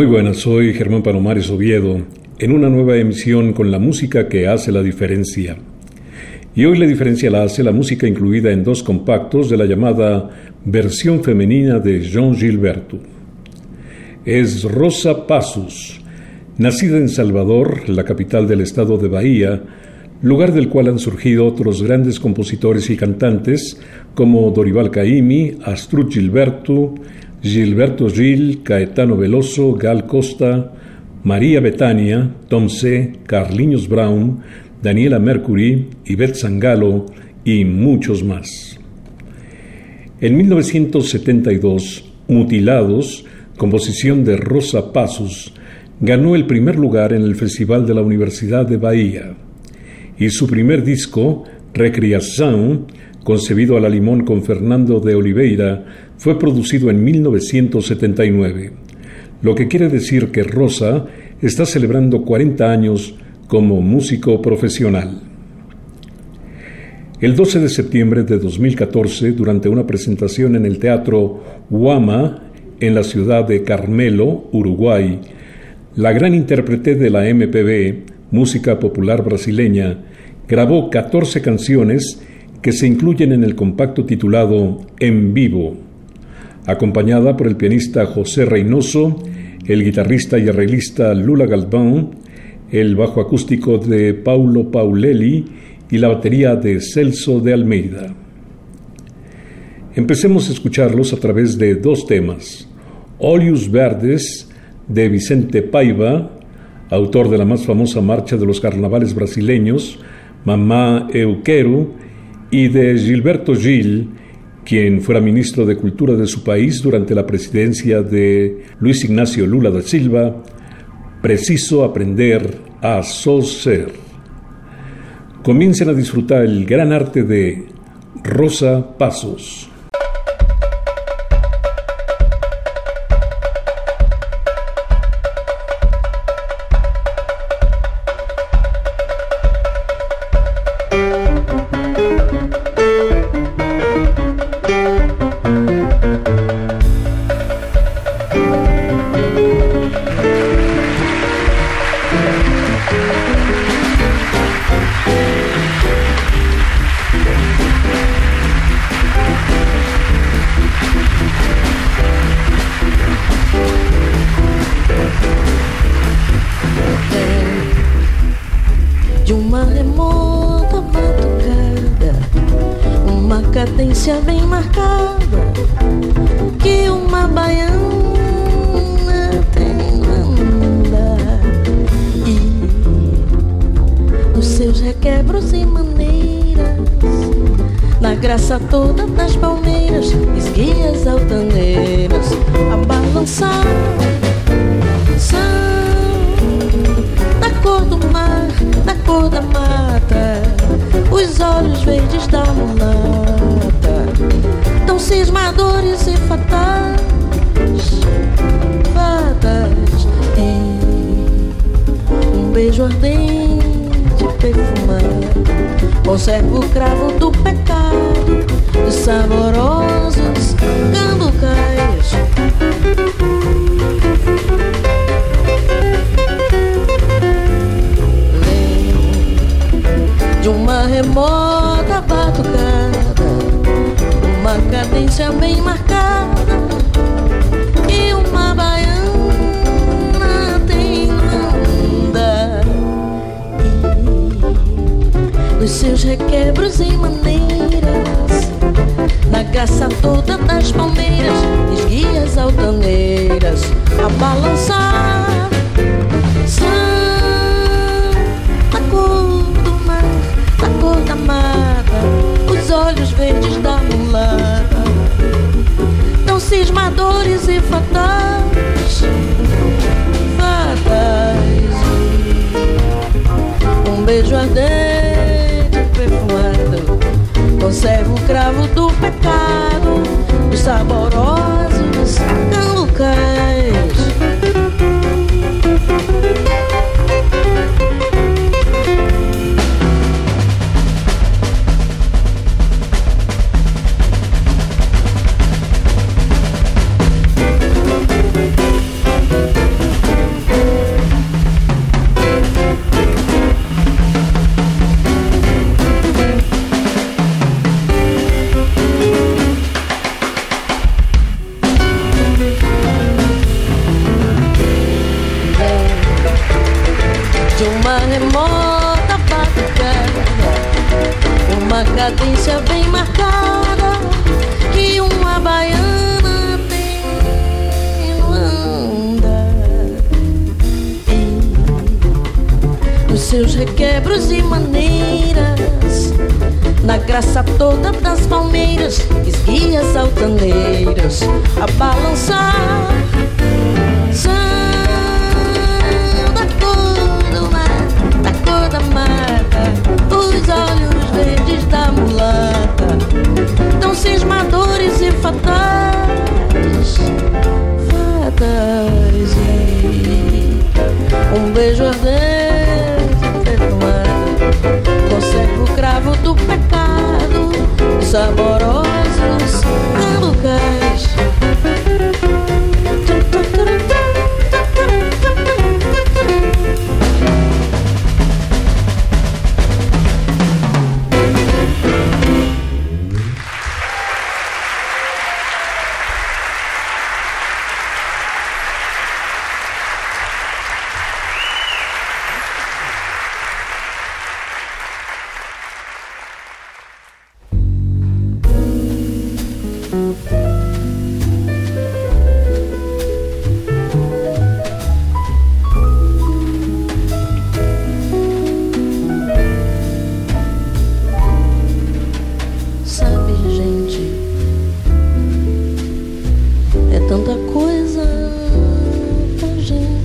Muy buenas, soy Germán Palomares Oviedo, en una nueva emisión con la música que hace la diferencia. Y hoy la diferencia la hace la música incluida en dos compactos de la llamada versión femenina de Jean Gilberto. Es Rosa Pasos, nacida en Salvador, la capital del estado de Bahía, lugar del cual han surgido otros grandes compositores y cantantes como Dorival Caymmi, Astrud Gilberto, Gilberto Gil, Caetano Veloso, Gal Costa, María Betania, Tom C., Carliños Brown, Daniela Mercury, Yvette Sangalo y muchos más. En 1972, Mutilados, composición de Rosa Pasos, ganó el primer lugar en el Festival de la Universidad de Bahía. Y su primer disco, Recreación, concebido a la limón con Fernando de Oliveira, fue producido en 1979, lo que quiere decir que Rosa está celebrando 40 años como músico profesional. El 12 de septiembre de 2014, durante una presentación en el Teatro Huama, en la ciudad de Carmelo, Uruguay, la gran intérprete de la MPB, música popular brasileña, grabó 14 canciones que se incluyen en el compacto titulado En Vivo, acompañada por el pianista José Reynoso, el guitarrista y arreglista Lula Galván, el bajo acústico de Paulo Paulelli y la batería de Celso de Almeida. Empecemos a escucharlos a través de dos temas. Olius Verdes, de Vicente Paiva, autor de la más famosa marcha de los carnavales brasileños, Mamá Euquero, y de Gilberto Gil, quien fuera ministro de Cultura de su país durante la presidencia de Luis Ignacio Lula da Silva, preciso aprender a ser. Comiencen a disfrutar el gran arte de Rosa Pasos.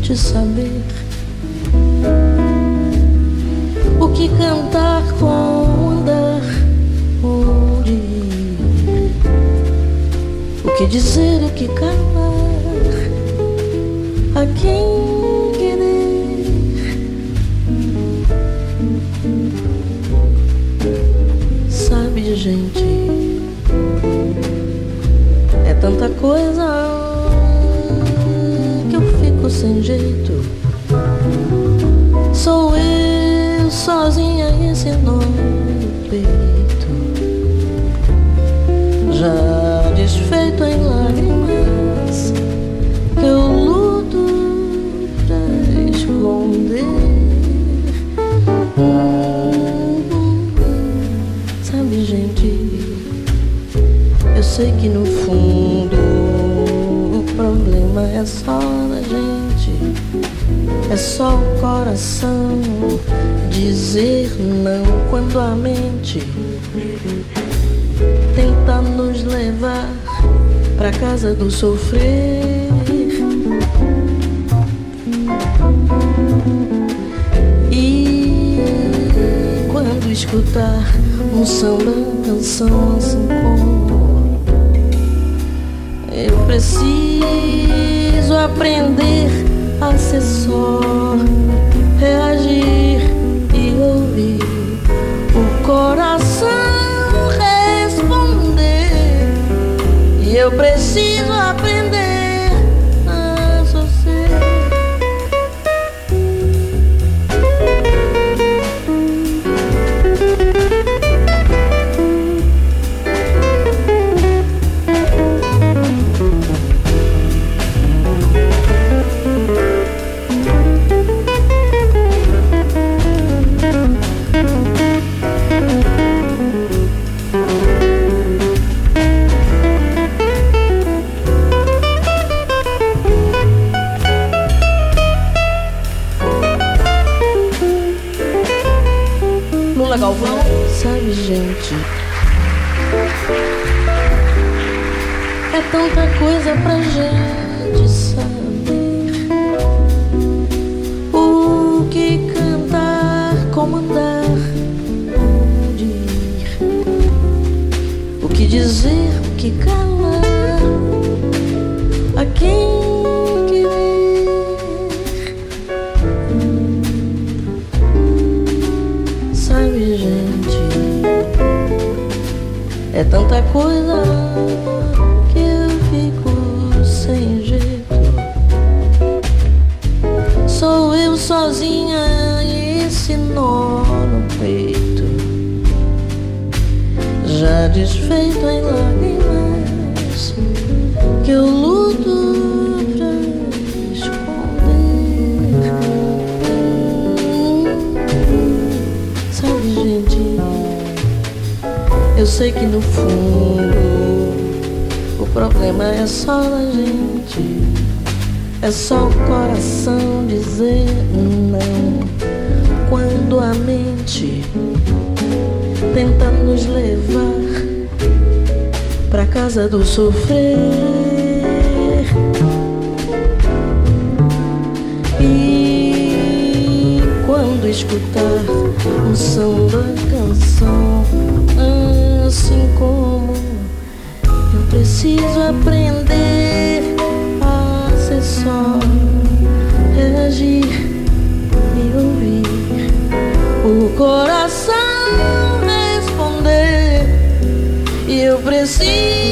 de saber o que cantar, com andar, onde o que dizer, o que calar, a quem querer. Sabe, gente, é tanta coisa jeito. Sou eu sozinha e seu nó peito. Já desfeito em lágrimas, eu luto pra esconder. Sabe, gente, eu sei que no fundo o problema é só. É só o coração dizer não quando a mente tenta nos levar pra casa do sofrer. E quando escutar um samba, canção assim como eu preciso aprender acessor, reagir e ouvir o coração responder. E eu preciso aprender. Gente. É tanta coisa pra gente É tanta coisa que eu fico sem jeito. Sou eu sozinha e esse nó no peito. Já desfeito em lágrimas sei que no fundo o problema é só da gente. É só o coração dizer não. Quando a mente tenta nos levar pra casa do sofrer. E quando escutar o som da canção assim como eu preciso aprender a ser só, reagir e ouvir o coração responder. E eu preciso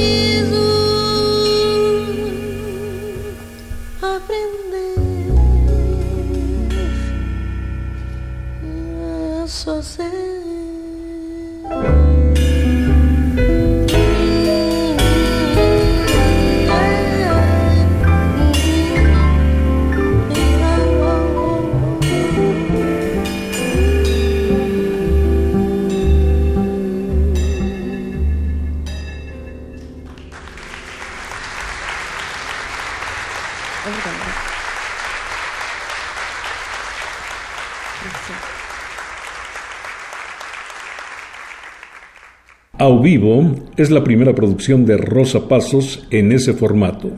vivo es la primera producción de Rosa Pasos en ese formato.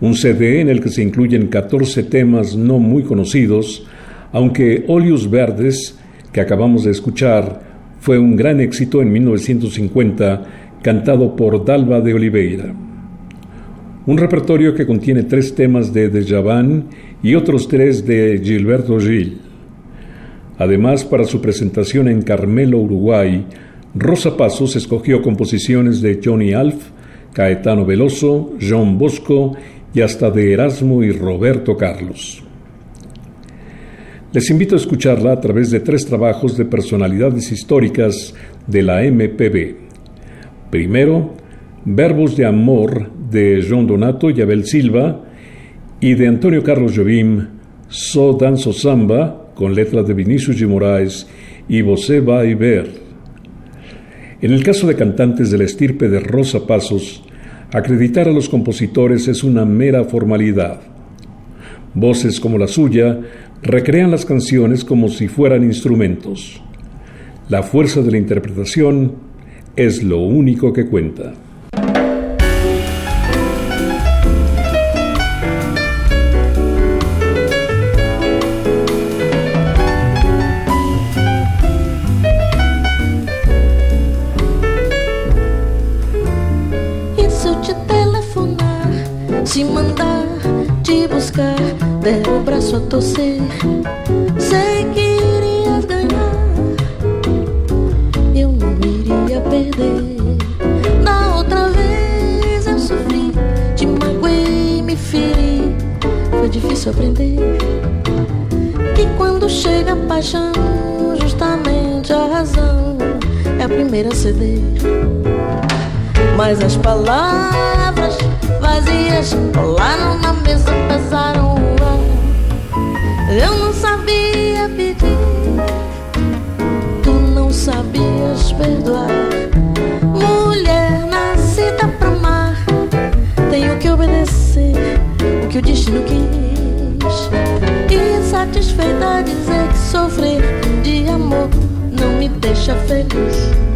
Un CD en el que se incluyen 14 temas no muy conocidos, aunque Olius Verdes, que acabamos de escuchar, fue un gran éxito en 1950, cantado por Dalva de Oliveira. Un repertorio que contiene tres temas de Dejavan y otros tres de Gilberto Gil. Además, para su presentación en Carmelo, Uruguay, Rosa Pasos escogió composiciones de Johnny Alf, Caetano Veloso, John Bosco y hasta de Erasmo y Roberto Carlos. Les invito a escucharla a través de tres trabajos de personalidades históricas de la MPB. Primero, Verbos de Amor de John Donato y Abel Silva y de Antonio Carlos Jobim, So Danzo Samba, con letras de Vinicius G. Moraes y Você Vai Ver. En el caso de cantantes de la estirpe de Rosa Pasos, acreditar a los compositores es una mera formalidad. Voces como la suya recrean las canciones como si fueran instrumentos. La fuerza de la interpretación es lo único que cuenta. Torcer. Sei que irias ganhar, eu não iria perder. Da outra vez eu sofri, te magoei, me feri. Foi difícil aprender que quando chega a paixão, justamente a razão é a primeira a ceder. Mas as palavras vazias rolaram na mesa, pesaram eu não sabia pedir, tu não sabias perdoar. Mulher nascida pra amar, tenho que obedecer o que o destino quis. E satisfeita dizer que sofrer de amor não me deixa feliz.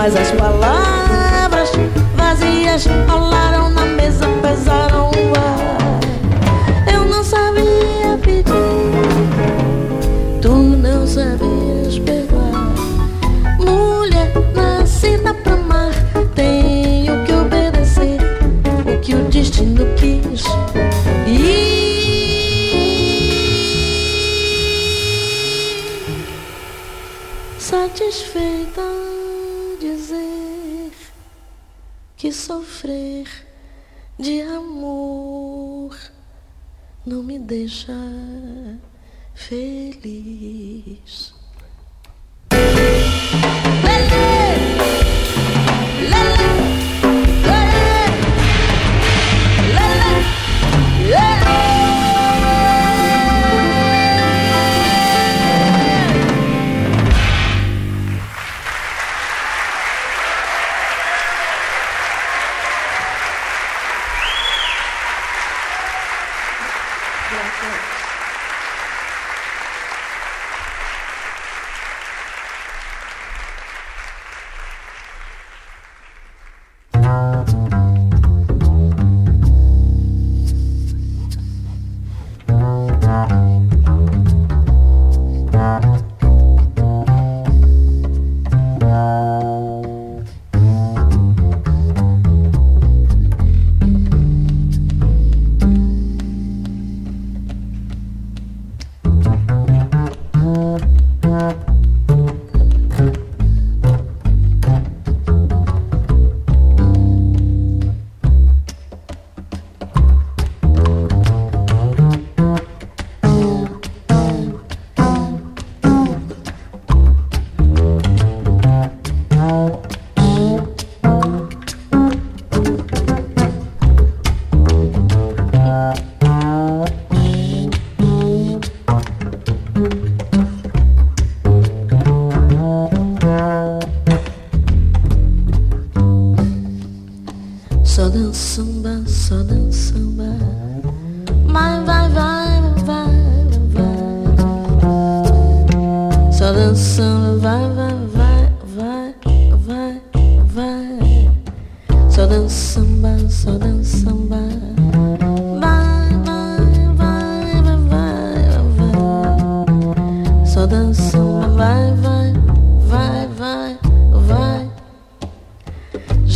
Mas as palavras vazias falaram na mesa, pesaram o ar. Eu não sabia pedir, tu não sabias perdoar. Mulher nascida pra amar, tenho que obedecer o que o destino quis. E satisfeita. que sofrer de amor não me deixa feliz.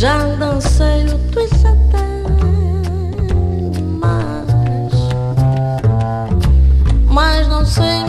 Já dancei no Twitter Mas, mas não sei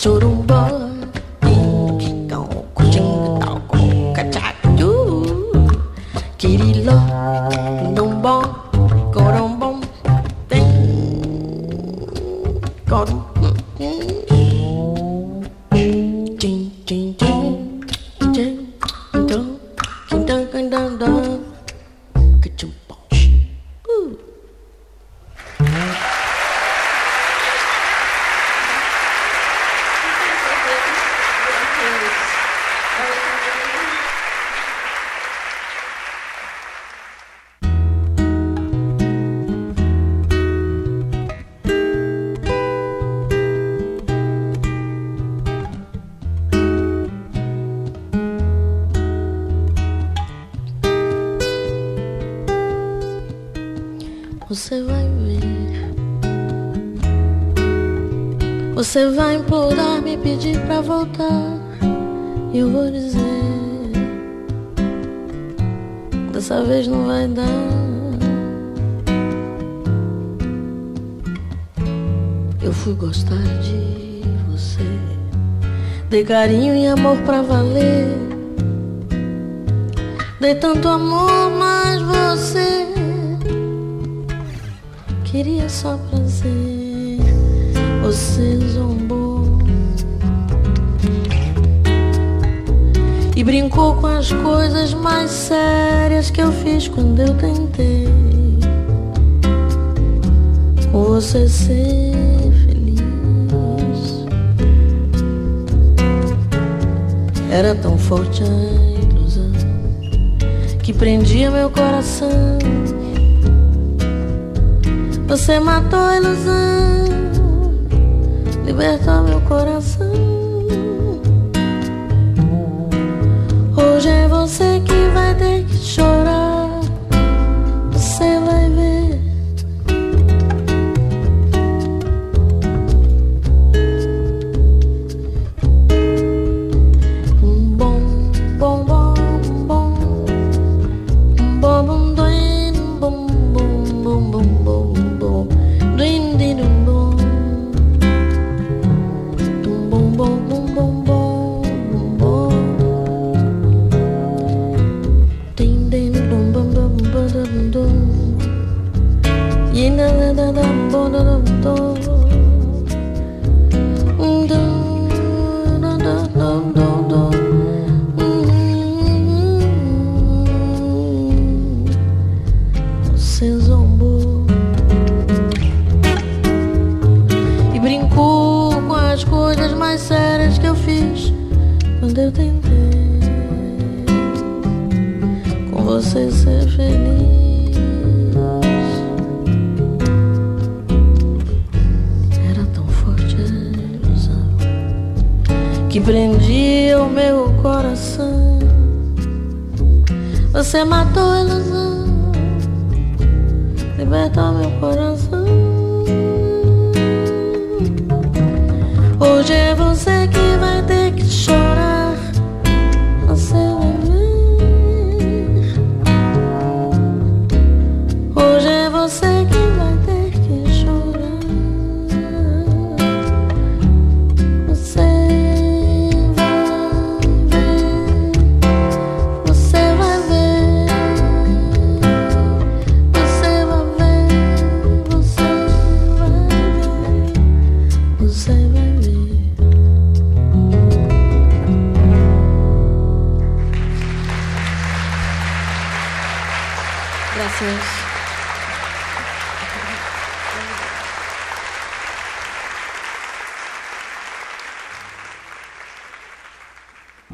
Você Você vai implorar, me pedir pra voltar. E eu vou dizer: Dessa vez não vai dar. Eu fui gostar de você. Dei carinho e amor pra valer. Dei tanto amor, mas você queria só prazer. Você zombou. E brincou com as coisas mais sérias que eu fiz quando eu tentei. Com você ser feliz. Era tão forte a ilusão que prendia meu coração. Você matou a ilusão, libertou meu coração. Hoje é você que vai ter que chorar.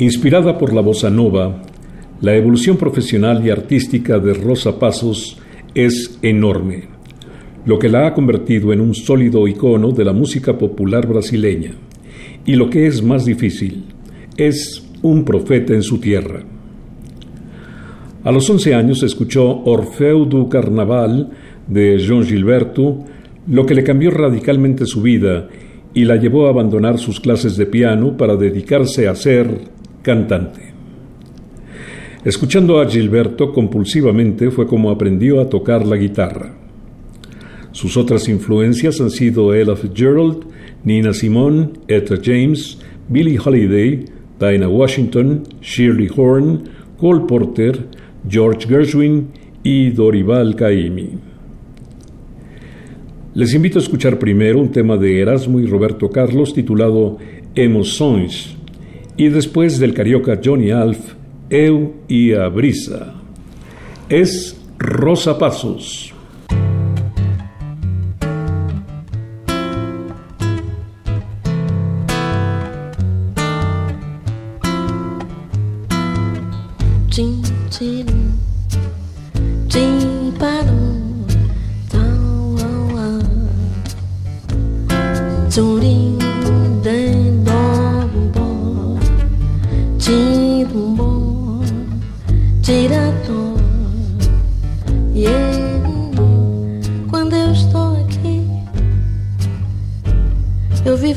Inspirada por la bossa nova, la evolución profesional y artística de Rosa Pasos es enorme, lo que la ha convertido en un sólido icono de la música popular brasileña. Y lo que es más difícil, es un profeta en su tierra. A los 11 años escuchó Orfeu do Carnaval de Jean Gilberto, lo que le cambió radicalmente su vida y la llevó a abandonar sus clases de piano para dedicarse a ser cantante. Escuchando a Gilberto compulsivamente fue como aprendió a tocar la guitarra. Sus otras influencias han sido Ella Fitzgerald, Nina Simone, Etta James, Billie Holiday, Dinah Washington, Shirley Horn, Cole Porter, George Gershwin y Dorival Caymmi. Les invito a escuchar primero un tema de Erasmo y Roberto Carlos titulado Emoções, y después del carioca Johnny Alf, Eu y a Brisa. Es Rosa Pasos.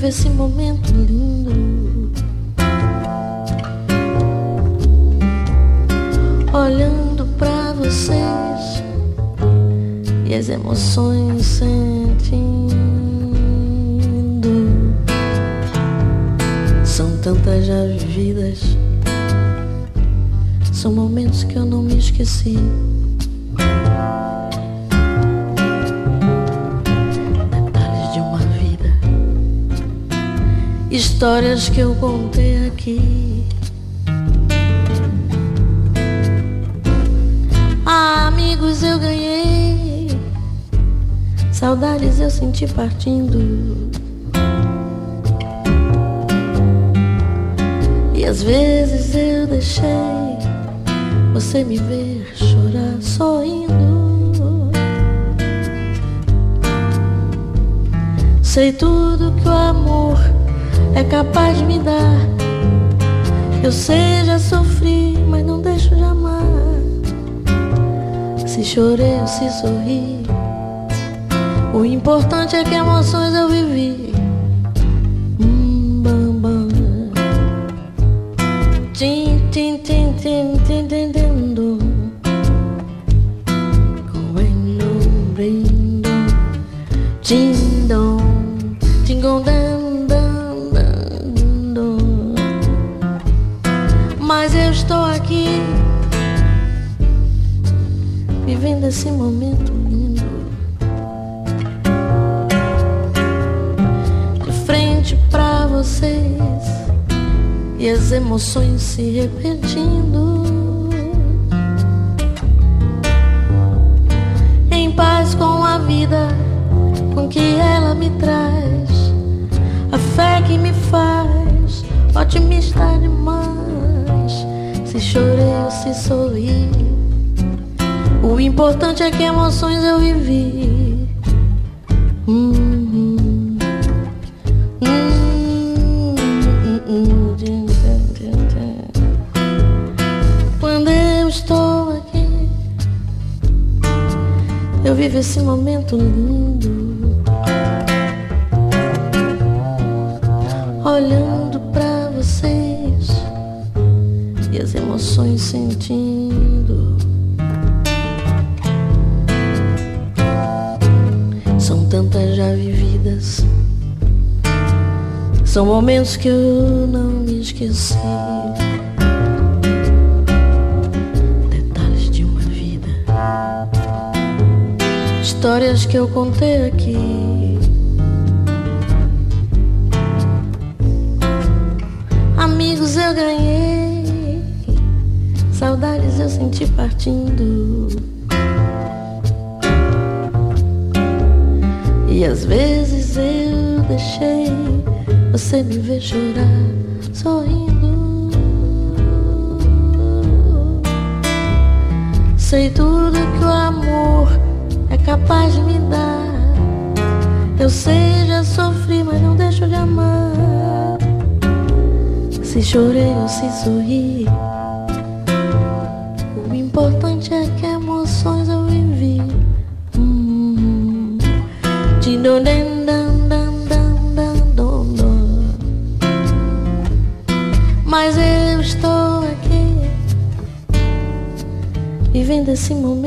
esse momento lindo. Olhando pra vocês e as emoções sentindo. São tantas já vividas, são momentos que eu não me esqueci. Histórias que eu contei aqui. Amigos eu ganhei, saudades eu senti partindo. E às vezes eu deixei você me ver chorar sorrindo. Sei tudo que o amor é capaz de me dar. Eu sei, já sofri, mas não deixo de amar. Se chorei ou se sorri, o importante é que emoções eu vivi. Eu vivo esse momento lindo. Olhando para vocês e as emoções sentindo. tantas já vividas. São momentos que eu não me esqueci. histórias que eu contei aqui. Amigos eu ganhei, saudades eu senti partindo. E às vezes eu deixei você me ver chorar, sorrindo. Sei tudo que o amor capaz de me dar. Eu sei, já sofri, mas não deixo de amar. Se chorei ou se sorri, o importante é que emoções eu vivi. Hum. Mas eu estou aqui, vivendo esse momento.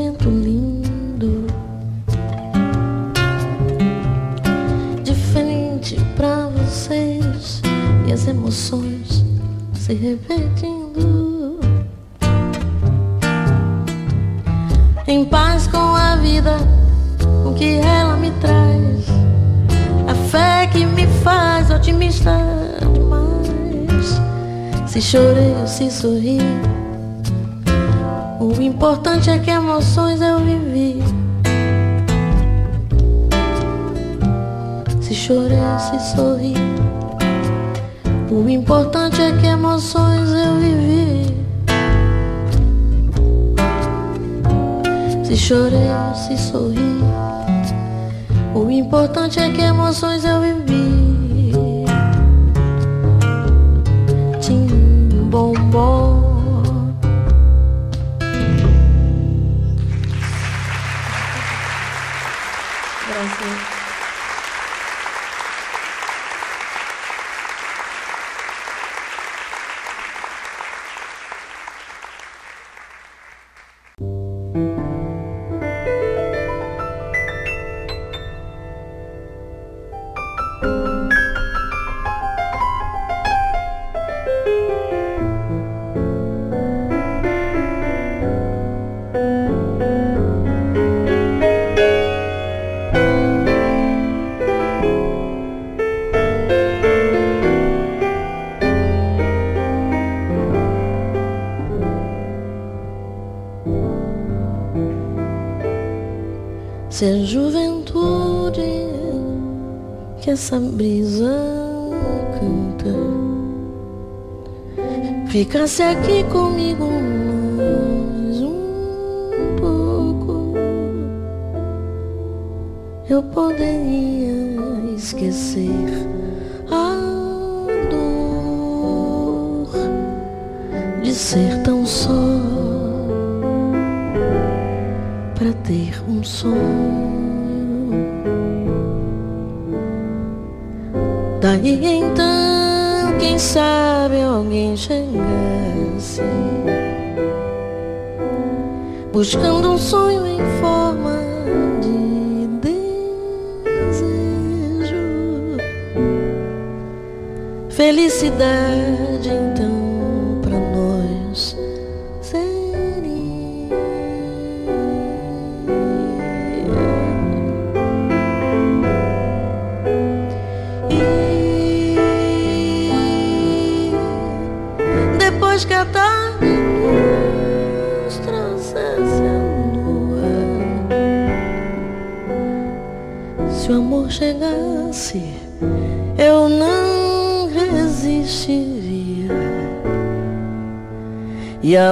É juventude que essa brisa canta. Ficasse aqui comigo buscando um sonho em forma de desejo, felicidade.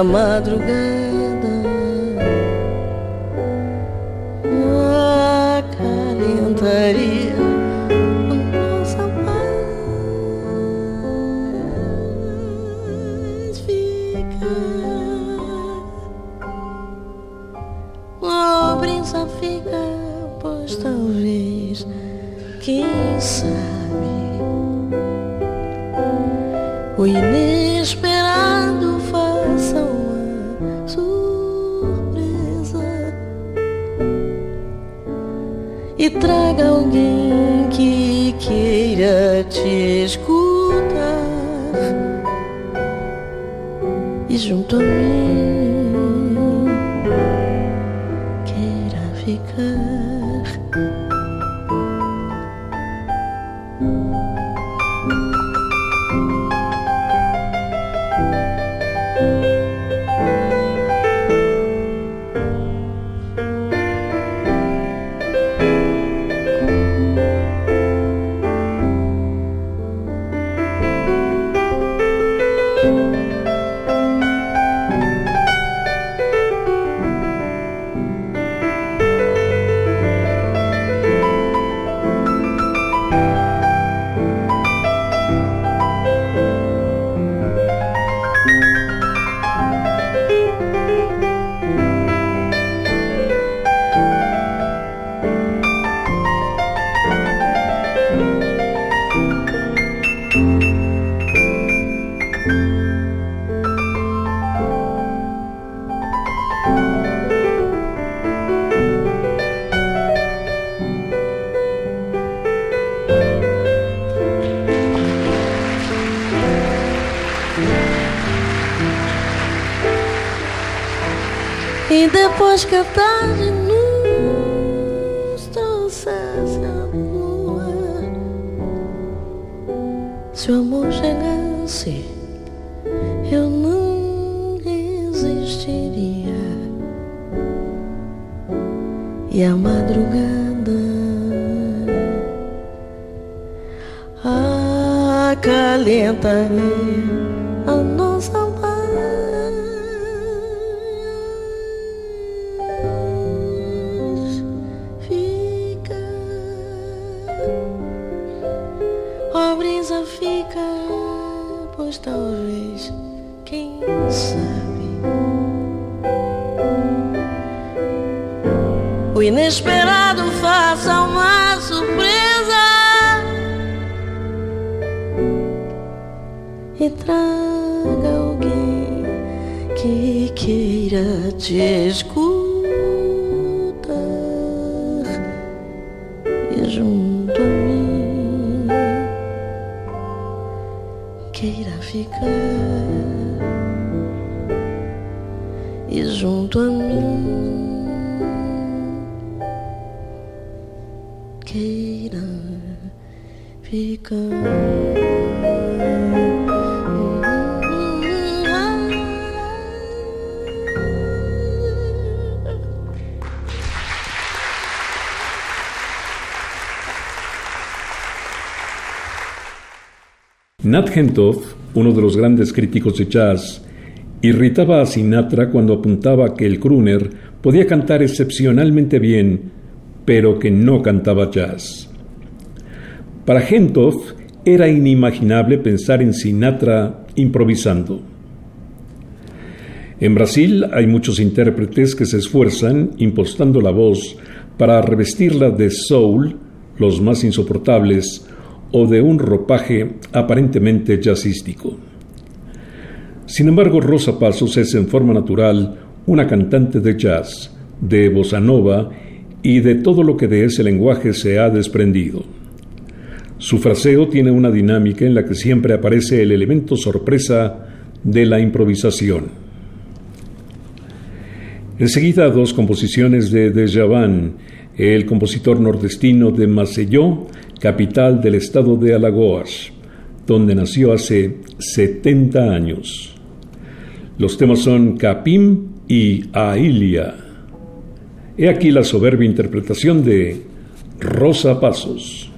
madrugada. Depois que Nat Hentoff uno de los grandes críticos de jazz, irritaba a Sinatra cuando apuntaba que el crooner podía cantar excepcionalmente bien, pero que no cantaba jazz. Para Gentoff era inimaginable pensar en Sinatra improvisando. En Brasil hay muchos intérpretes que se esfuerzan impostando la voz para revestirla de soul, los más insoportables, o de un ropaje aparentemente jazzístico. Sin embargo, Rosa Pasos es en forma natural una cantante de jazz, de bossa nova y de todo lo que de ese lenguaje se ha desprendido. Su fraseo tiene una dinámica en la que siempre aparece el elemento sorpresa de la improvisación. Enseguida dos composiciones de Dejavan, el compositor nordestino de Maceió capital del estado de Alagoas, donde nació hace 70 años. Los temas son Capim y Ailia. He aquí la soberbia interpretación de Rosa Pasos.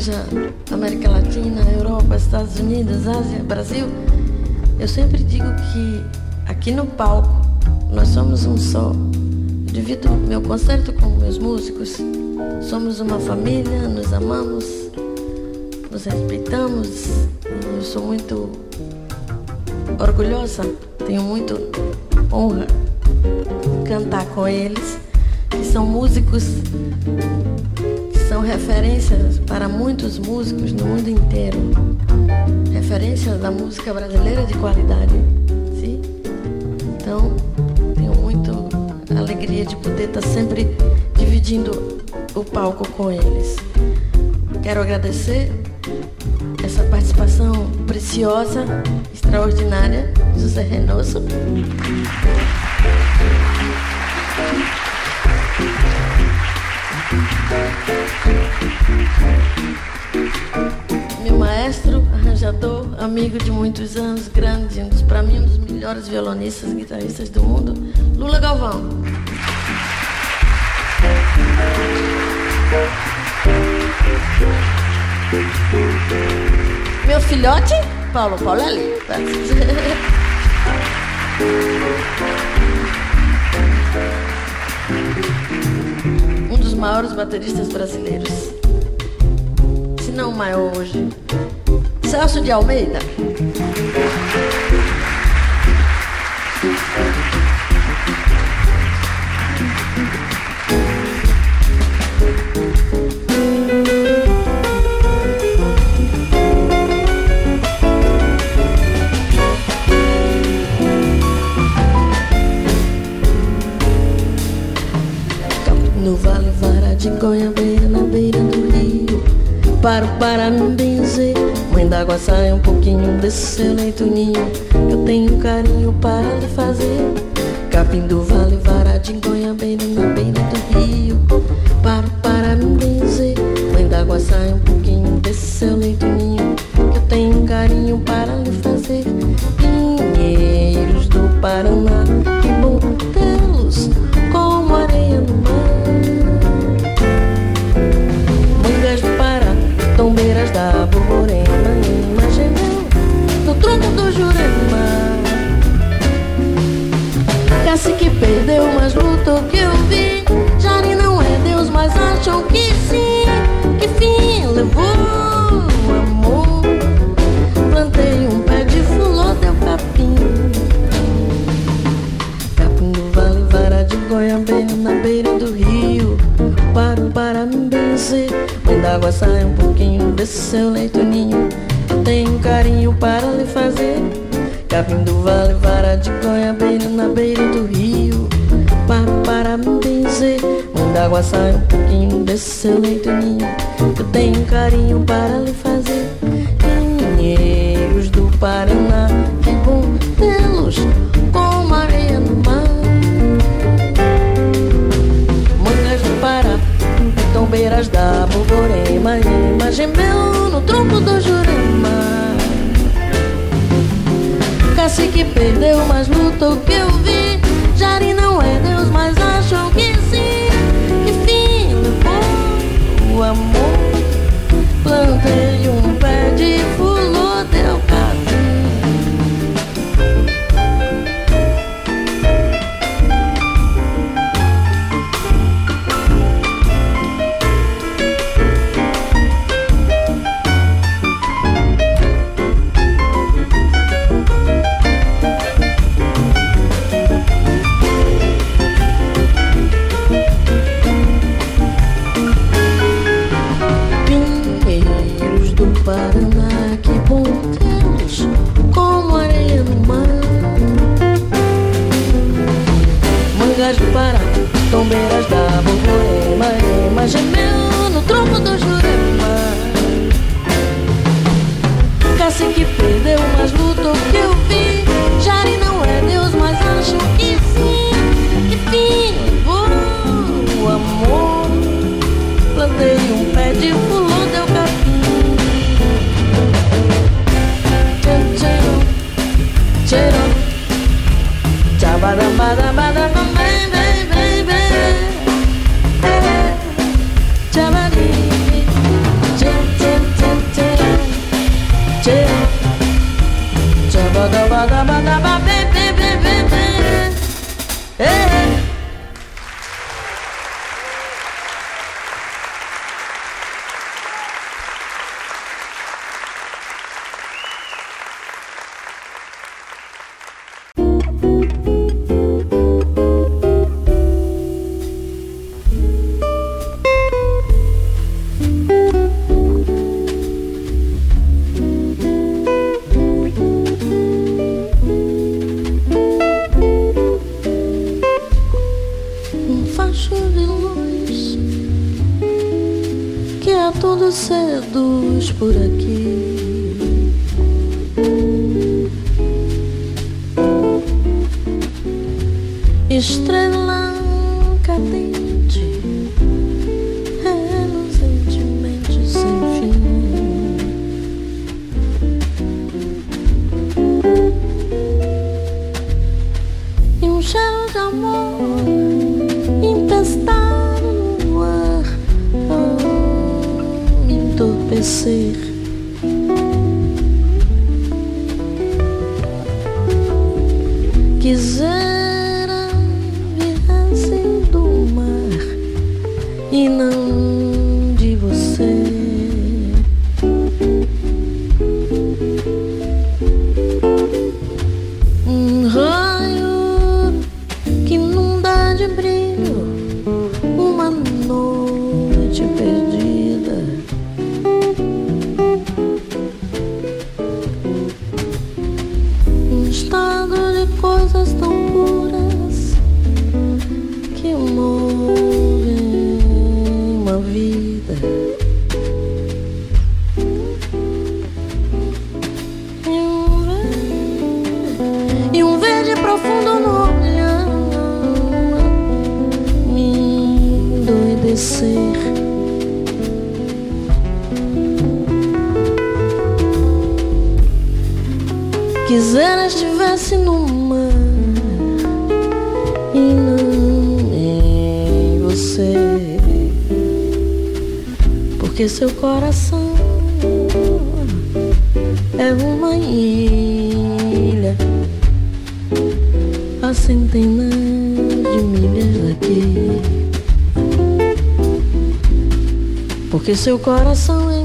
Seja América Latina, Europa, Estados Unidos, Ásia, Brasil, eu sempre digo que aqui no palco nós somos um só. Eu divido meu concerto com meus músicos. Somos uma família, nos amamos, nos respeitamos. Eu sou muito orgulhosa, tenho muito honra cantar com eles, que são músicos são referências para muitos músicos no mundo inteiro. Referências da música brasileira de qualidade. Sim? Então, tenho muito alegria de poder estar sempre dividindo o palco com eles. Quero agradecer essa participação preciosa, extraordinária, José Renoso. Meu maestro, arranjador, amigo de muitos anos, grande, para mim um dos melhores violonistas, guitarristas do mundo, Lula Galvão. Meu filhote, Paulo, Paulo é ali. maiores bateristas brasileiros. Se não o maior hoje. Celso de Almeida. Para me benzer. Mãe d'água sai um pouquinho desse seu leito ninho Eu tenho carinho para lhe fazer. Capim do vale, vara de Goiabeira d'água sai um pouquinho desse seu leito ninho tenho carinho para lhe fazer. Capim do vale, vara de goiabeira na beira do rio. Paro para me benzer Mãe d'água sai um pouquinho desse seu leito ninho Eu tenho carinho para lhe fazer. Pinheiros do Paraná Borborema Ema gemeu no tronco do Jurema. Cacique perdeu, mas lutou que eu vi seu coração. É uma ilha a centenas de milhas daqui, porque seu coração é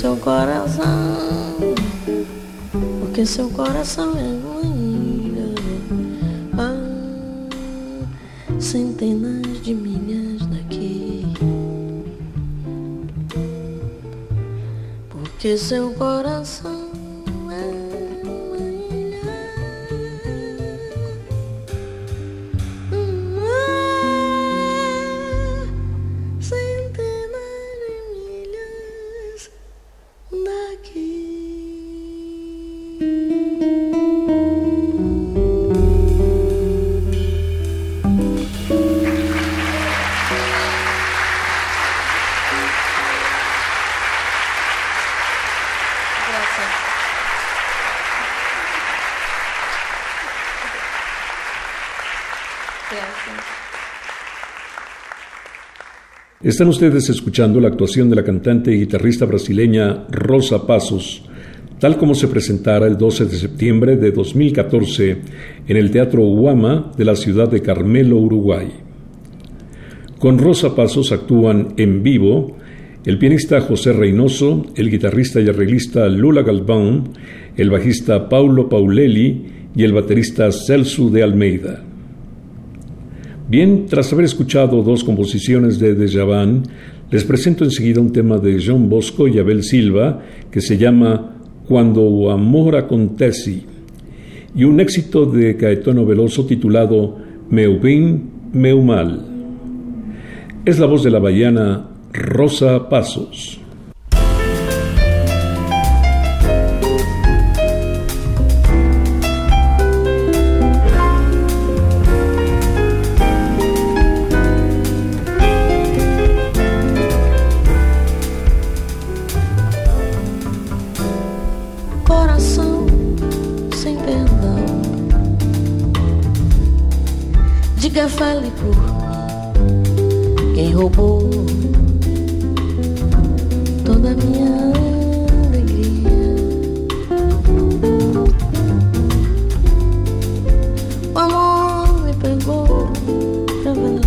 seu coração, porque seu coração é uma ilha a centenas de milhas daqui. Porque seu coração Están ustedes escuchando la actuación de la cantante y guitarrista brasileña Rosa Pasos, tal como se presentara el 12 de septiembre de 2014 en el Teatro Huama de la ciudad de Carmelo, Uruguay. Con Rosa Pasos actúan en vivo el pianista José Reynoso, el guitarrista y arreglista Lula Galván, el bajista Paulo Paulelli y el baterista Celso de Almeida. Bien, tras haber escuchado dos composiciones de Dejavan, les presento enseguida un tema de John Bosco y Abel Silva que se llama Cuando amor acontece y un éxito de Caetano Veloso titulado Meu bem, meu mal. Es la voz de la baiana Rosa Pasos. diga, fale por quem roubou toda a minha alegria. O amor me pegou pra valer.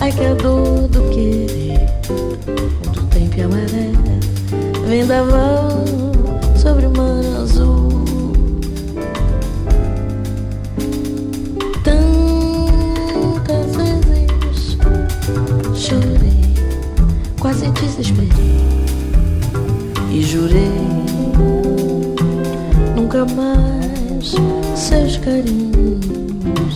Ai que a dor do querer, quanto tempo amarela, vendaval. Mais seus carinhos.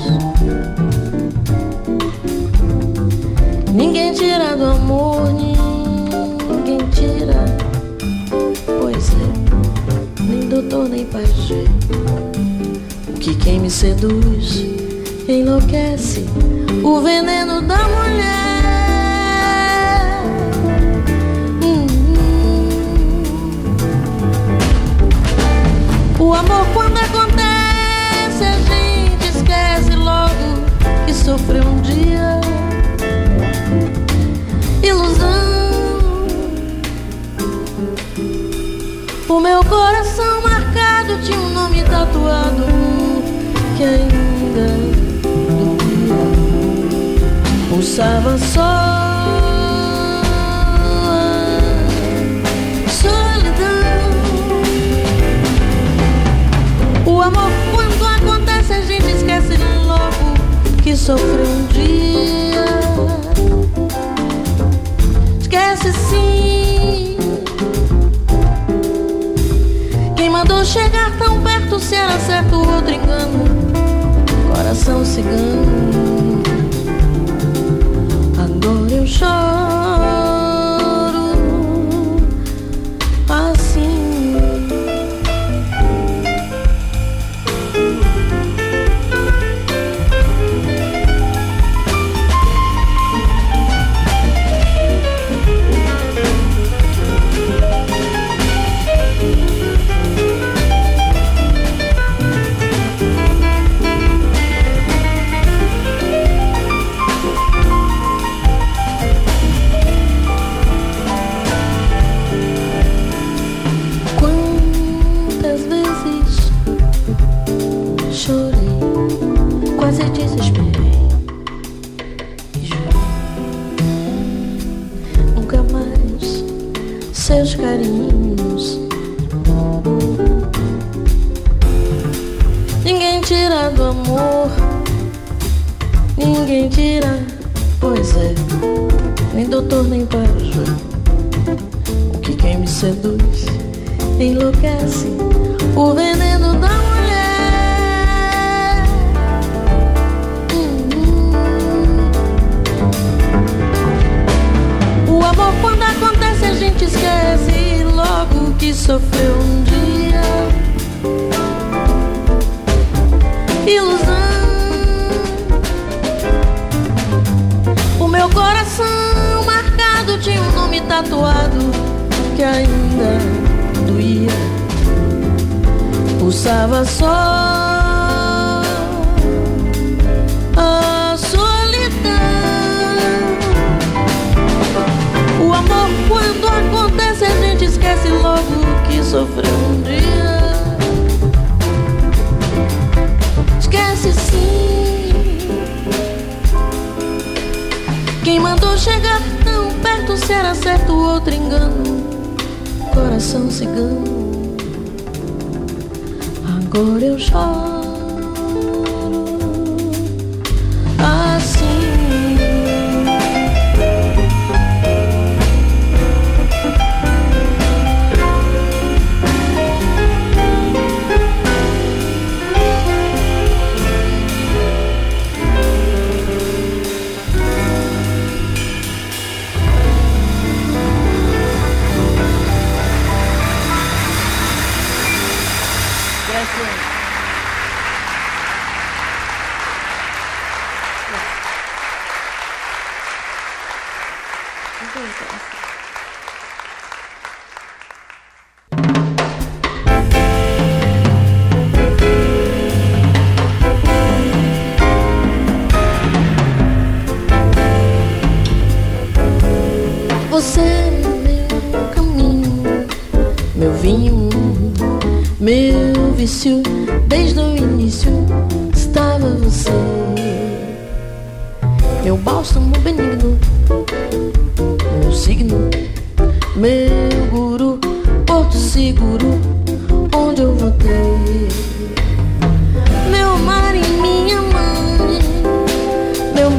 Ninguém tira do amor, ninguém tira. Pois é, nem doutor nem pajé. O que quem me seduz enlouquece o veneno da mulher. O amor quando acontece a gente esquece logo que sofreu um dia ilusão. O meu coração marcado tinha um nome tatuado que ainda doía. Pulsava só O amor, quando acontece, a gente esquece logo que sofreu um dia. Esquece sim. Quem mandou chegar tão perto se era certo o outro engano? Coração cigano. Agora eu choro. se e jurei nunca mais seus carinhos. Ninguém tira do amor, ninguém tira, pois é, nem doutor nem pajo. O que quem me seduz enlouquece, o veneno da quando acontece, a gente esquece logo que sofreu um dia. Ilusão. O meu coração marcado tinha um nome tatuado que ainda doía. Pulsava só Quando acontece, a gente esquece logo que sofreu um dia. Esquece sim. Quem mandou chegar tão perto, se era certo outro engano. Coração cigano. Agora eu choro.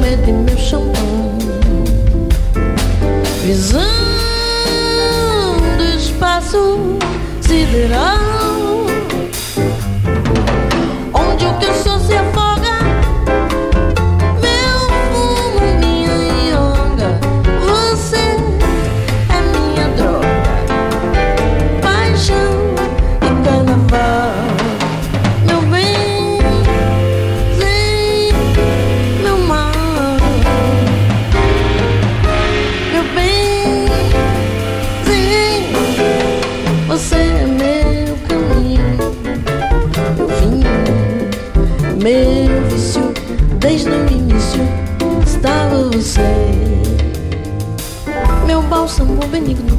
medo e meu champanhe. Visão do espaço sideral, onde o que eu sou se afasta. анекдот.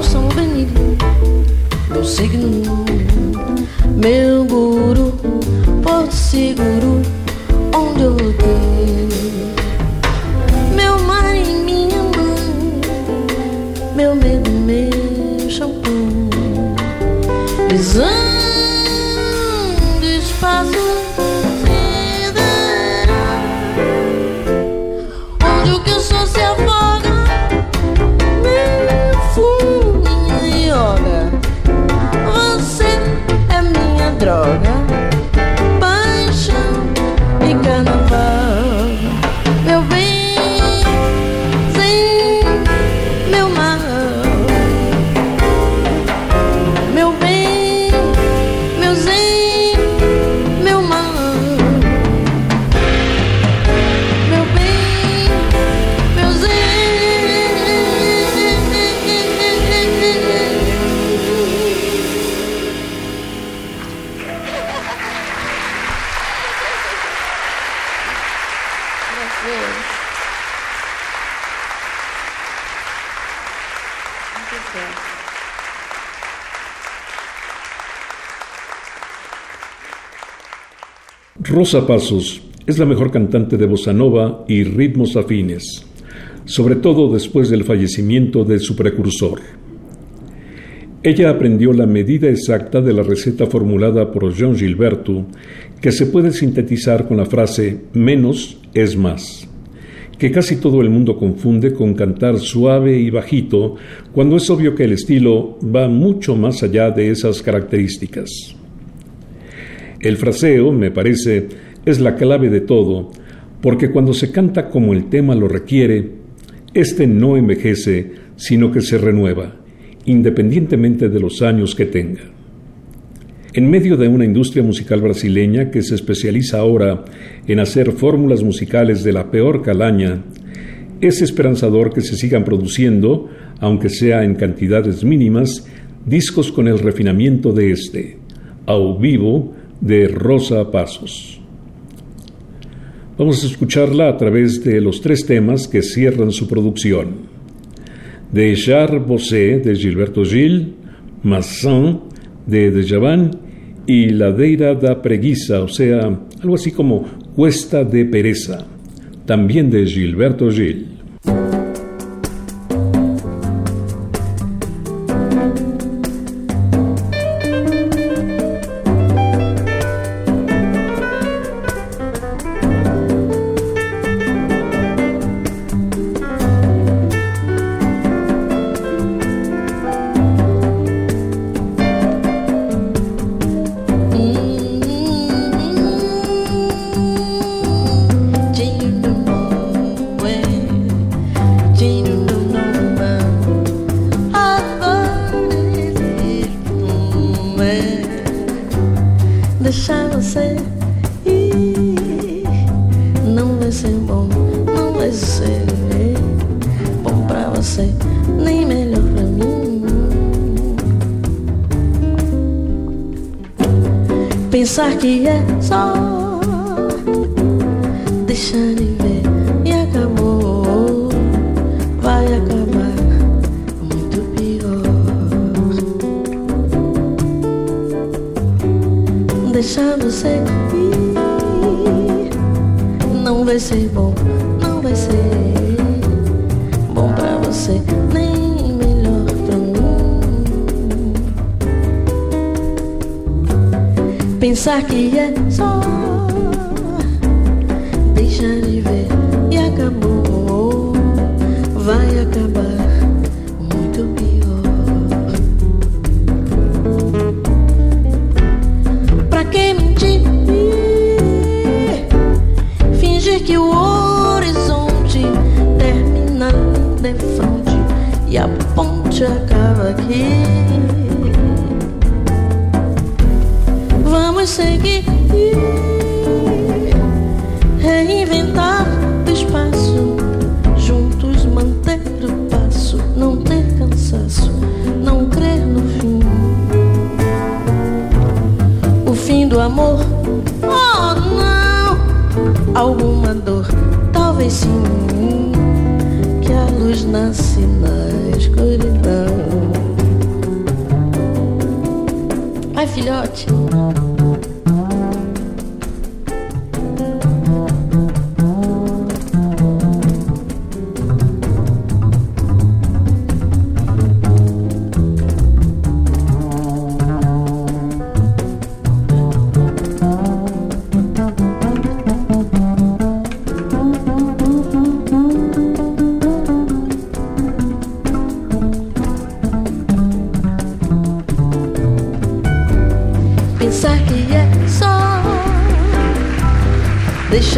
Salsão Benigno, meu signo, meu guru, porto seguro. Rosa Pasos es la mejor cantante de bossa nova y ritmos afines, sobre todo después del fallecimiento de su precursor. Ella aprendió la medida exacta de la receta formulada por Jean Gilberto, que se puede sintetizar con la frase menos es más, que casi todo el mundo confunde con cantar suave y bajito, cuando es obvio que el estilo va mucho más allá de esas características. El fraseo, me parece, es la clave de todo, porque cuando se canta como el tema lo requiere, este no envejece, sino que se renueva independientemente de los años que tenga. En medio de una industria musical brasileña que se especializa ahora en hacer fórmulas musicales de la peor calaña, es esperanzador que se sigan produciendo, aunque sea en cantidades mínimas, discos con el refinamiento de este, au vivo, de Rosa Pasos. Vamos a escucharla a través de los tres temas que cierran su producción de Char Bossé de Gilberto Gil, Massin de Dejavan y Ladeira da Preguiça, o sea, algo así como Cuesta de Pereza, también de Gilberto Gil.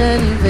sudden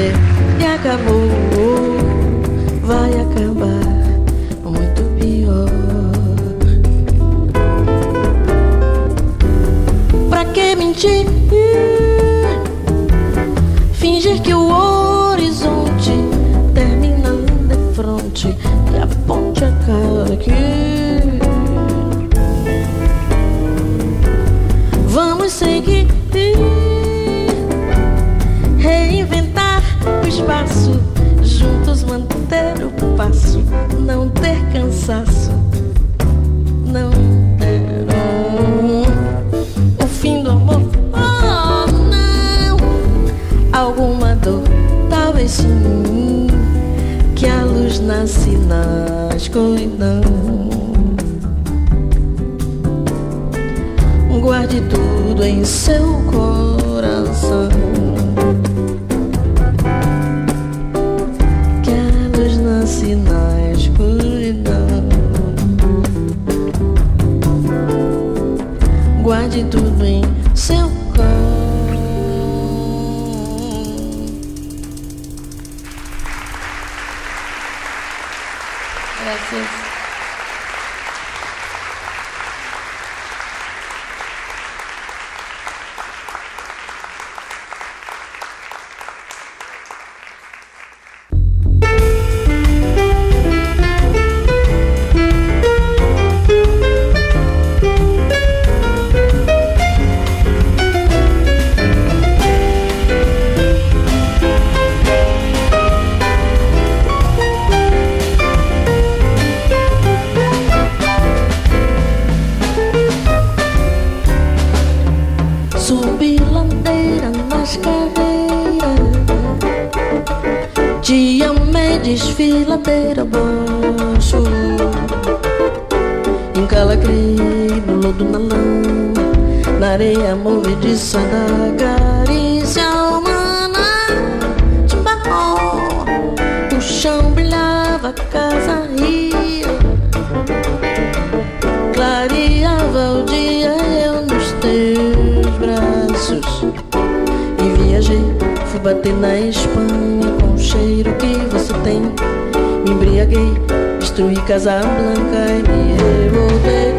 Casa Blanca e me revoltei contra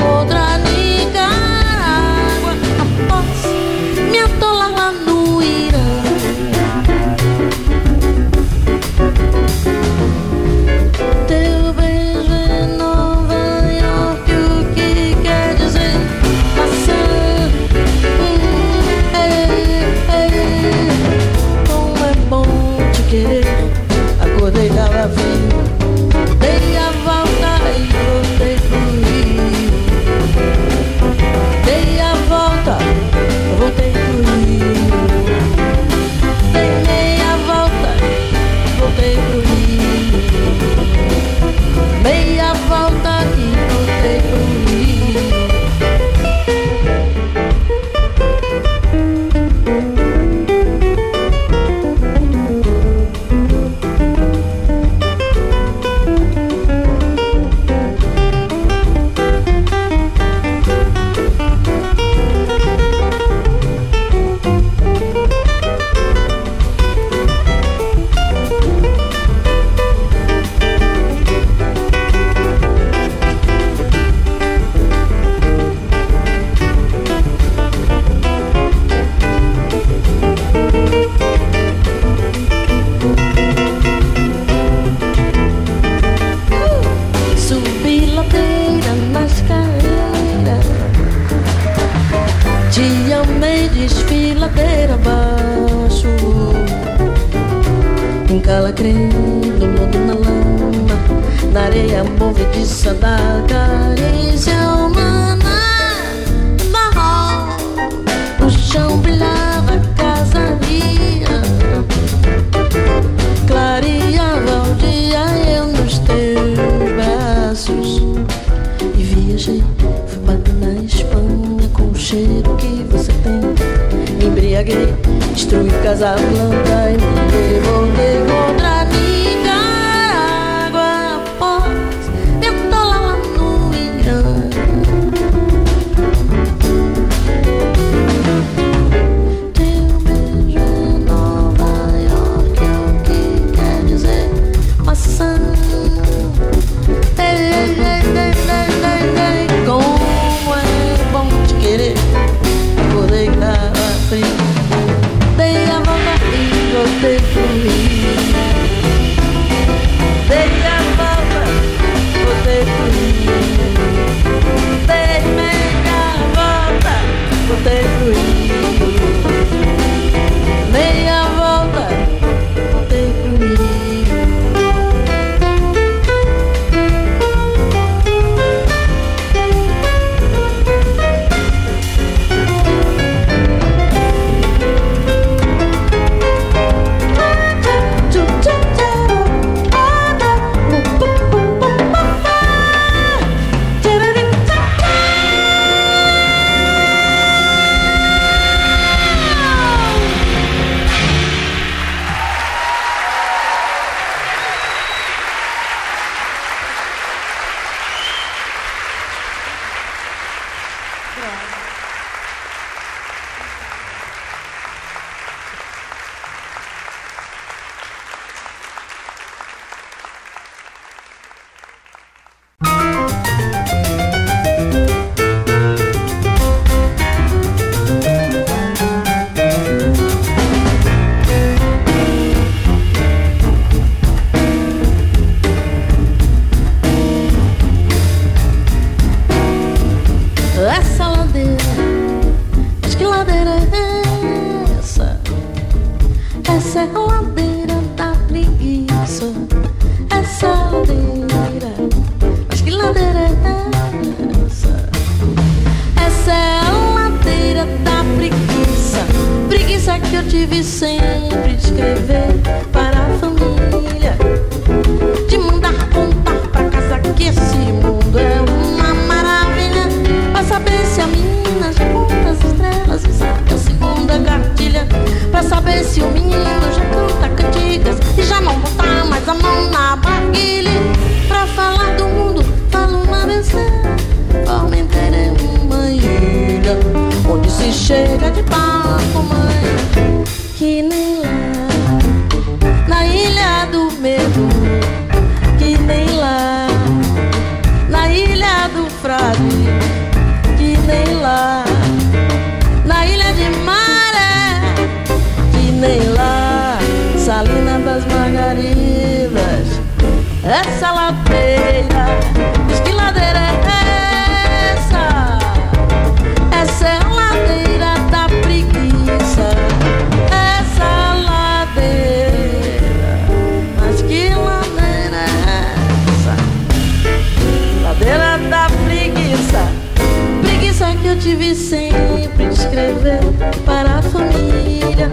para a família?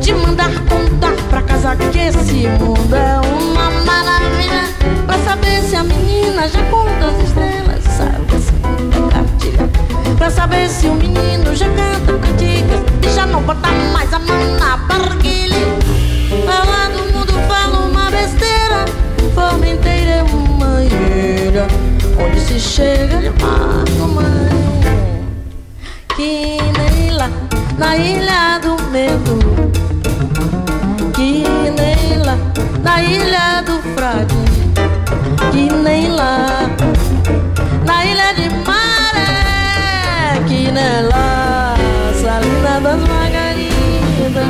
De mandar contar pra casa que esse mundo é uma maravilha. Pra saber se a menina já conta as estrelas, sabe que é cartilha. Pra saber se o menino já canta cantigas e já não bota mais a mão na barguilha. Falar do mundo fala uma besteira, fome inteira é uma ilha, Onde se chega, ele marca o mãe que nem lá na ilha do medo, que nem lá na ilha do frade, que nem lá na ilha de Maré, que nem lá Salina das Margaridas,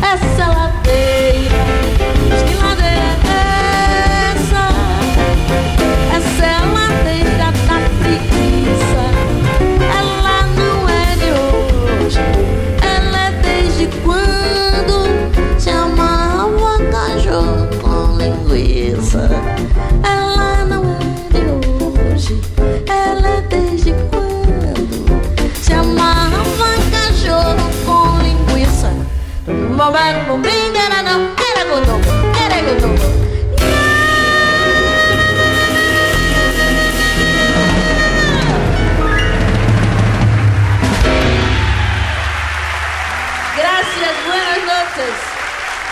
essa ladeira. tomar um brinde, era não, era godobo, era godobo. Graças, buenas noches.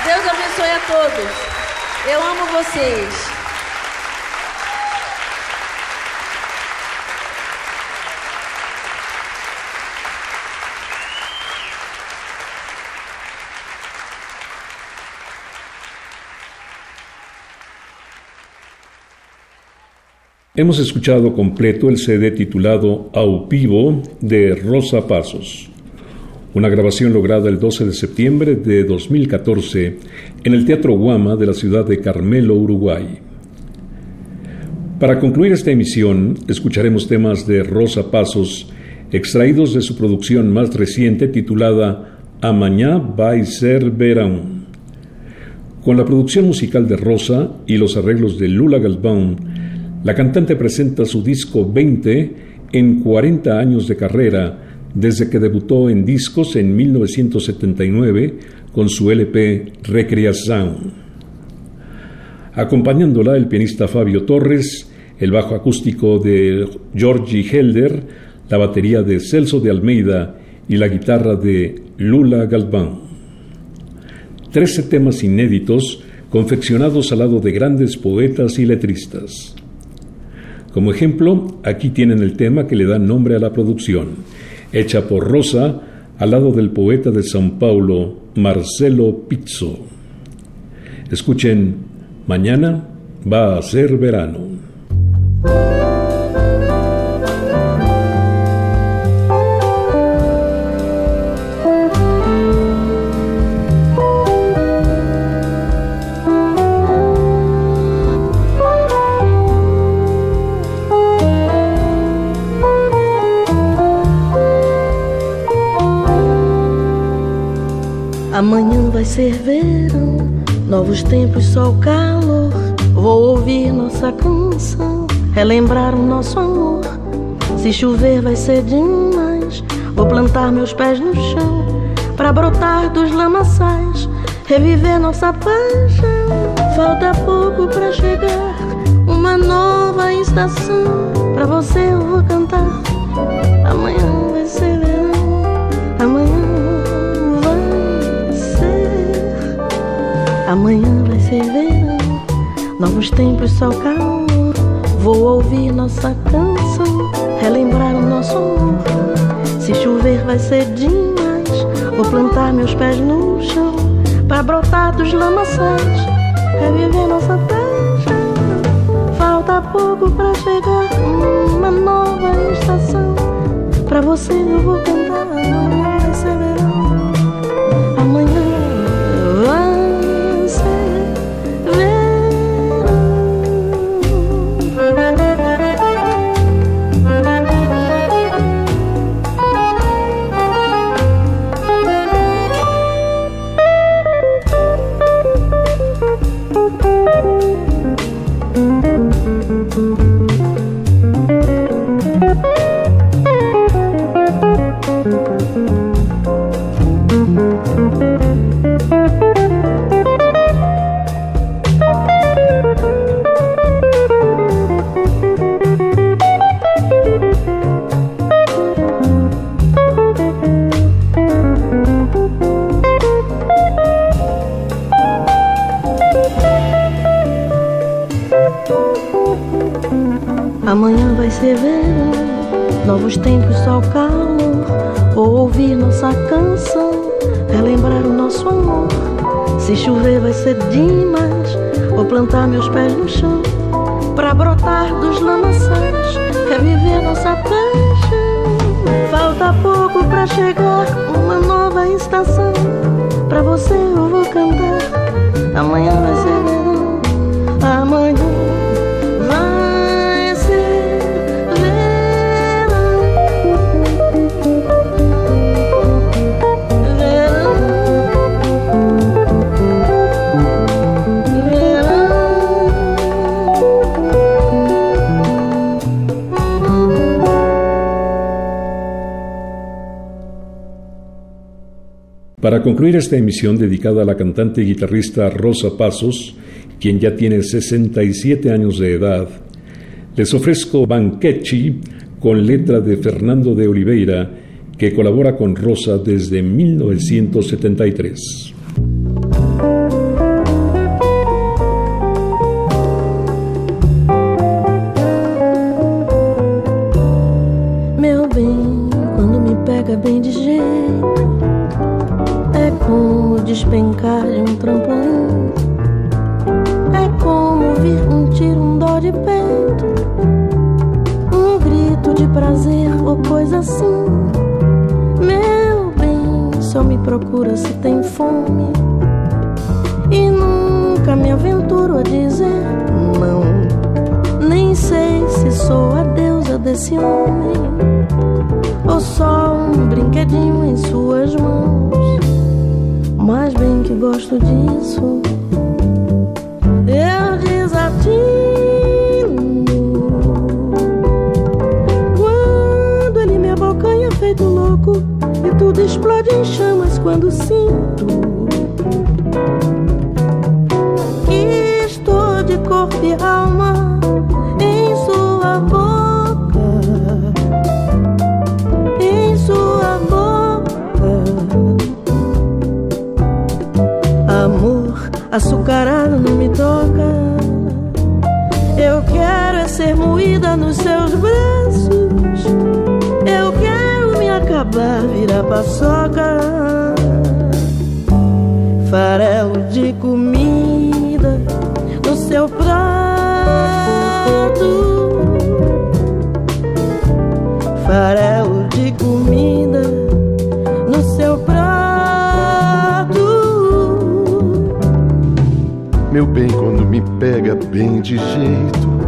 Deus abençoe a todos. Eu amo vocês. Hemos escuchado completo el CD titulado Au Vivo de Rosa Pasos, una grabación lograda el 12 de septiembre de 2014 en el Teatro Guama de la ciudad de Carmelo, Uruguay. Para concluir esta emisión, escucharemos temas de Rosa Pasos extraídos de su producción más reciente titulada Amañá vai ser verão. Con la producción musical de Rosa y los arreglos de Lula Galván, la cantante presenta su disco 20 en 40 años de carrera, desde que debutó en discos en 1979 con su LP Recreación. Acompañándola el pianista Fabio Torres, el bajo acústico de Georgie Helder, la batería de Celso de Almeida y la guitarra de Lula Galván. Trece temas inéditos confeccionados al lado de grandes poetas y letristas. Como ejemplo, aquí tienen el tema que le da nombre a la producción, hecha por Rosa al lado del poeta de São Paulo, Marcelo Pizzo. Escuchen, mañana va a ser verano. Ser verão, novos tempos, sol, calor. Vou ouvir nossa canção, relembrar o nosso amor. Se chover vai ser demais, vou plantar meus pés no chão para brotar dos lamaçais, reviver nossa paixão. Falta pouco para chegar, uma nova estação. Pra você eu vou cantar. Amanhã vai ser verão, novos tempos, sol, calor. Vou ouvir nossa canção, relembrar o nosso amor. Se chover vai ser demais. Vou plantar meus pés no chão Pra brotar dos lamaçais. Reviver nossa paixão Falta pouco pra chegar Uma nova estação. Pra você eu vou cantar Amanhã vai ser verão, novos tempos, sol, calor. Vou ouvir nossa canção, relembrar o nosso amor. Se chover vai ser demais, vou plantar meus pés no chão. Pra brotar dos lamaçais, reviver nossa paixão. Falta pouco pra chegar, uma nova estação. Pra você eu vou cantar, amanhã vai ser verão, Para concluir esta emisión dedicada a la cantante y guitarrista Rosa Pasos, quien ya tiene 67 años de edad, les ofrezco Banquechi con letra de Fernando de Oliveira, que colabora con Rosa desde 1973. Despencar de um trampolim. É como ouvir um tiro, um dó de peito, um grito de prazer ou coisa assim. Meu bem, só me procura se tem fome. E nunca me aventuro a dizer não. Nem sei se sou a deusa desse homem ou só um brinquedinho em suas mãos. Mas bem que gosto disso, eu desatino. Quando ele me abocanha feito louco e tudo explode em chamas quando sinto que estou de corpo e alma moída nos seus braços. Eu quero me acabar, virar paçoca. Farelo de comida no seu prato farelo de comida no seu prato. Meu bem, quando me pega bem de jeito,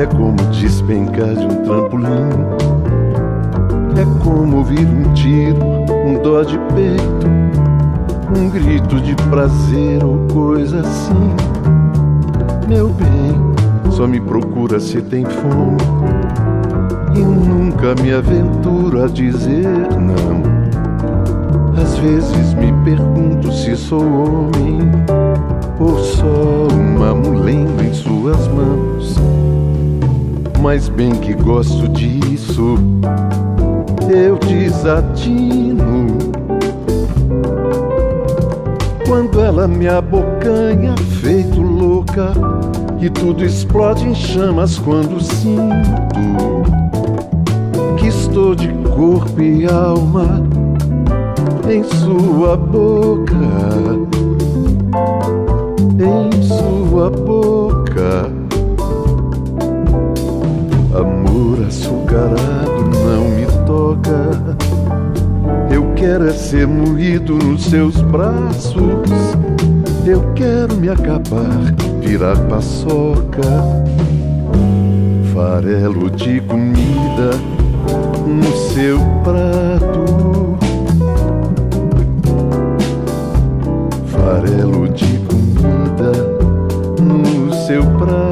é como despencar de um trampolim. É como ouvir um tiro, um dó de peito, um grito de prazer ou coisa assim. Meu bem, só me procura se tem fome e nunca me aventuro a dizer não. Às vezes me pergunto se sou homem ou só uma mulher em suas mãos. Mas bem que gosto disso, eu desatino. Quando ela me abocanha, feito louca, e tudo explode em chamas quando sinto que estou de corpo e alma em sua boca, em sua boca. Amor açucarado não me toca. Eu quero é ser moído nos seus braços. Eu quero me acabar, virar paçoca. Farelo de comida no seu prato farelo de comida no seu prato.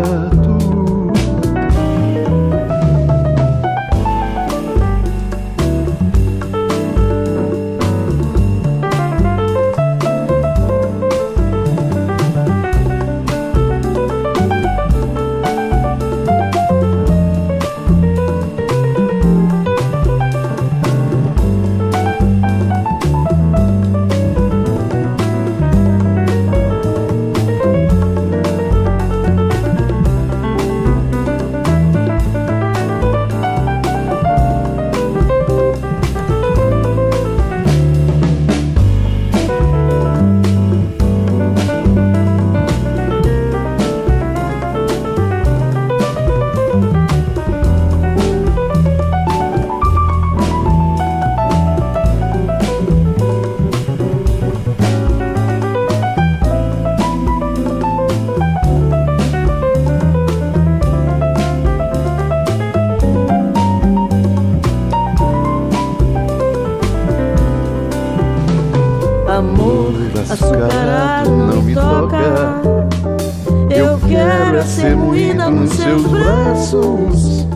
para ser moída nos seus braços.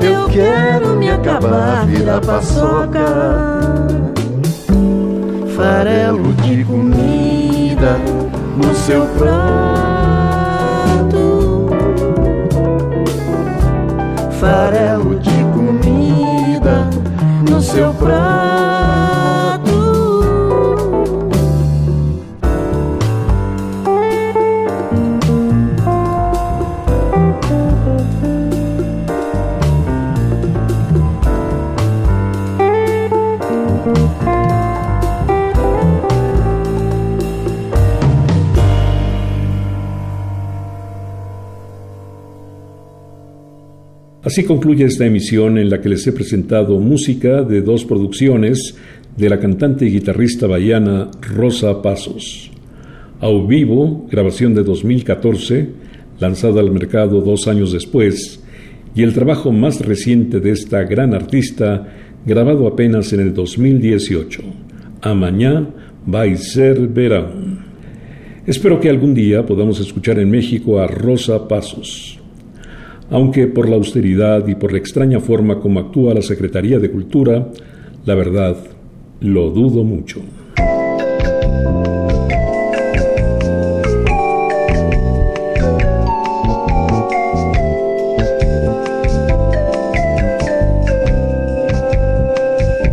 Eu quero me acabar, virar paçoca, farelo de comida no seu prato, farelo de comida no seu prato. Así concluye esta emisión en la que les he presentado música de dos producciones de la cantante y guitarrista baiana Rosa Pasos. Au vivo, grabación de 2014, lanzada al mercado dos años después, y el trabajo más reciente de esta gran artista, grabado apenas en el 2018, Amañá vai ser verão. Espero que algún día podamos escuchar en México a Rosa Pasos aunque por la austeridad y por la extraña forma como actúa la Secretaría de Cultura, la verdad, lo dudo mucho.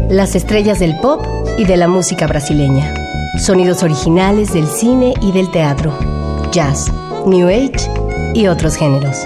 Las estrellas del pop y de la música brasileña. Sonidos originales del cine y del teatro. Jazz, New Age y otros géneros.